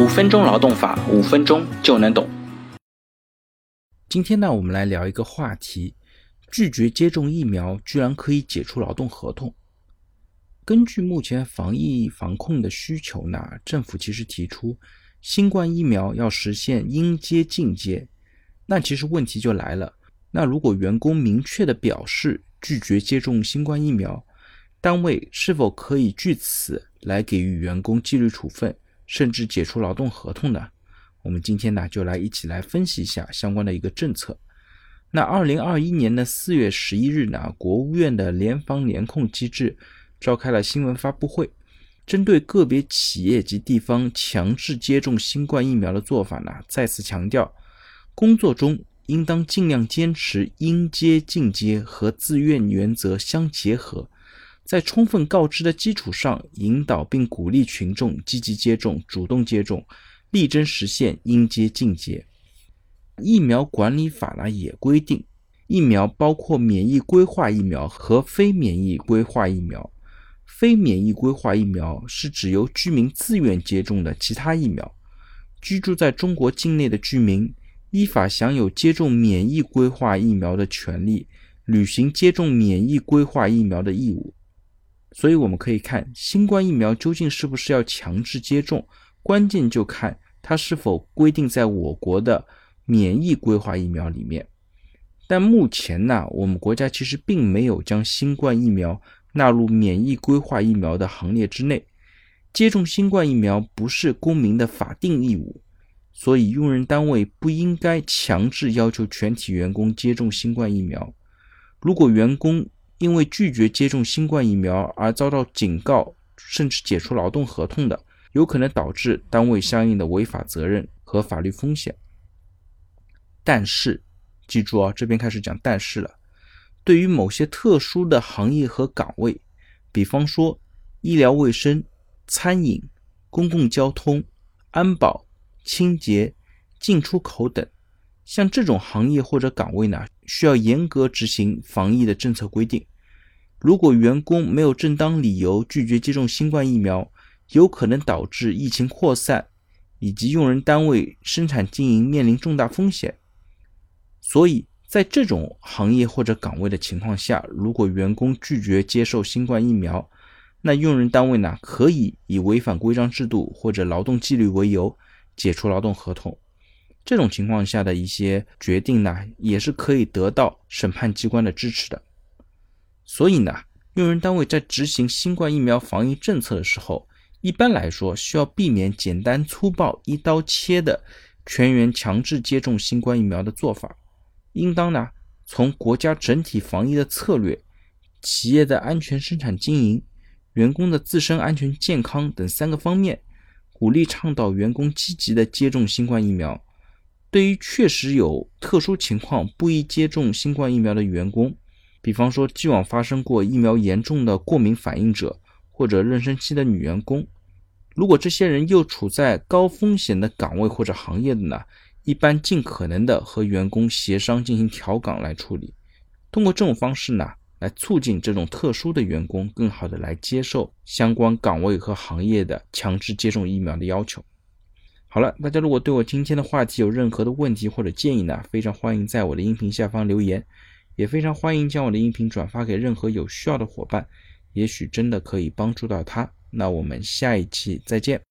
五分钟劳动法，五分钟就能懂。今天呢，我们来聊一个话题：拒绝接种疫苗居然可以解除劳动合同。根据目前防疫防控的需求呢，政府其实提出新冠疫苗要实现应接尽接。那其实问题就来了，那如果员工明确的表示拒绝接种新冠疫苗，单位是否可以据此来给予员工纪律处分，甚至解除劳动合同呢？我们今天呢就来一起来分析一下相关的一个政策。那二零二一年的四月十一日呢，国务院的联防联控机制。召开了新闻发布会，针对个别企业及地方强制接种新冠疫苗的做法呢，再次强调，工作中应当尽量坚持应接尽接和自愿原则相结合，在充分告知的基础上，引导并鼓励群众积极接种、主动接种，力争实现应接尽接。疫苗管理法呢也规定，疫苗包括免疫规划疫苗和非免疫规划疫苗。非免疫规划疫苗是指由居民自愿接种的其他疫苗。居住在中国境内的居民依法享有接种免疫规划疫苗的权利，履行接种免疫规划疫苗的义务。所以我们可以看，新冠疫苗究竟是不是要强制接种，关键就看它是否规定在我国的免疫规划疫苗里面。但目前呢，我们国家其实并没有将新冠疫苗。纳入免疫规划疫苗的行列之内，接种新冠疫苗不是公民的法定义务，所以用人单位不应该强制要求全体员工接种新冠疫苗。如果员工因为拒绝接种新冠疫苗而遭到警告，甚至解除劳动合同的，有可能导致单位相应的违法责任和法律风险。但是，记住啊，这边开始讲但是了。对于某些特殊的行业和岗位，比方说医疗卫生、餐饮、公共交通、安保、清洁、进出口等，像这种行业或者岗位呢，需要严格执行防疫的政策规定。如果员工没有正当理由拒绝接种新冠疫苗，有可能导致疫情扩散，以及用人单位生产经营面临重大风险。所以。在这种行业或者岗位的情况下，如果员工拒绝接受新冠疫苗，那用人单位呢可以以违反规章制度或者劳动纪律为由解除劳动合同。这种情况下的一些决定呢，也是可以得到审判机关的支持的。所以呢，用人单位在执行新冠疫苗防疫政策的时候，一般来说需要避免简单粗暴、一刀切的全员强制接种新冠疫苗的做法。应当呢，从国家整体防疫的策略、企业的安全生产经营、员工的自身安全健康等三个方面，鼓励倡导员工积极的接种新冠疫苗。对于确实有特殊情况不宜接种新冠疫苗的员工，比方说既往发生过疫苗严重的过敏反应者，或者妊娠期的女员工，如果这些人又处在高风险的岗位或者行业的呢？一般尽可能的和员工协商进行调岗来处理，通过这种方式呢，来促进这种特殊的员工更好的来接受相关岗位和行业的强制接种疫苗的要求。好了，大家如果对我今天的话题有任何的问题或者建议呢，非常欢迎在我的音频下方留言，也非常欢迎将我的音频转发给任何有需要的伙伴，也许真的可以帮助到他。那我们下一期再见。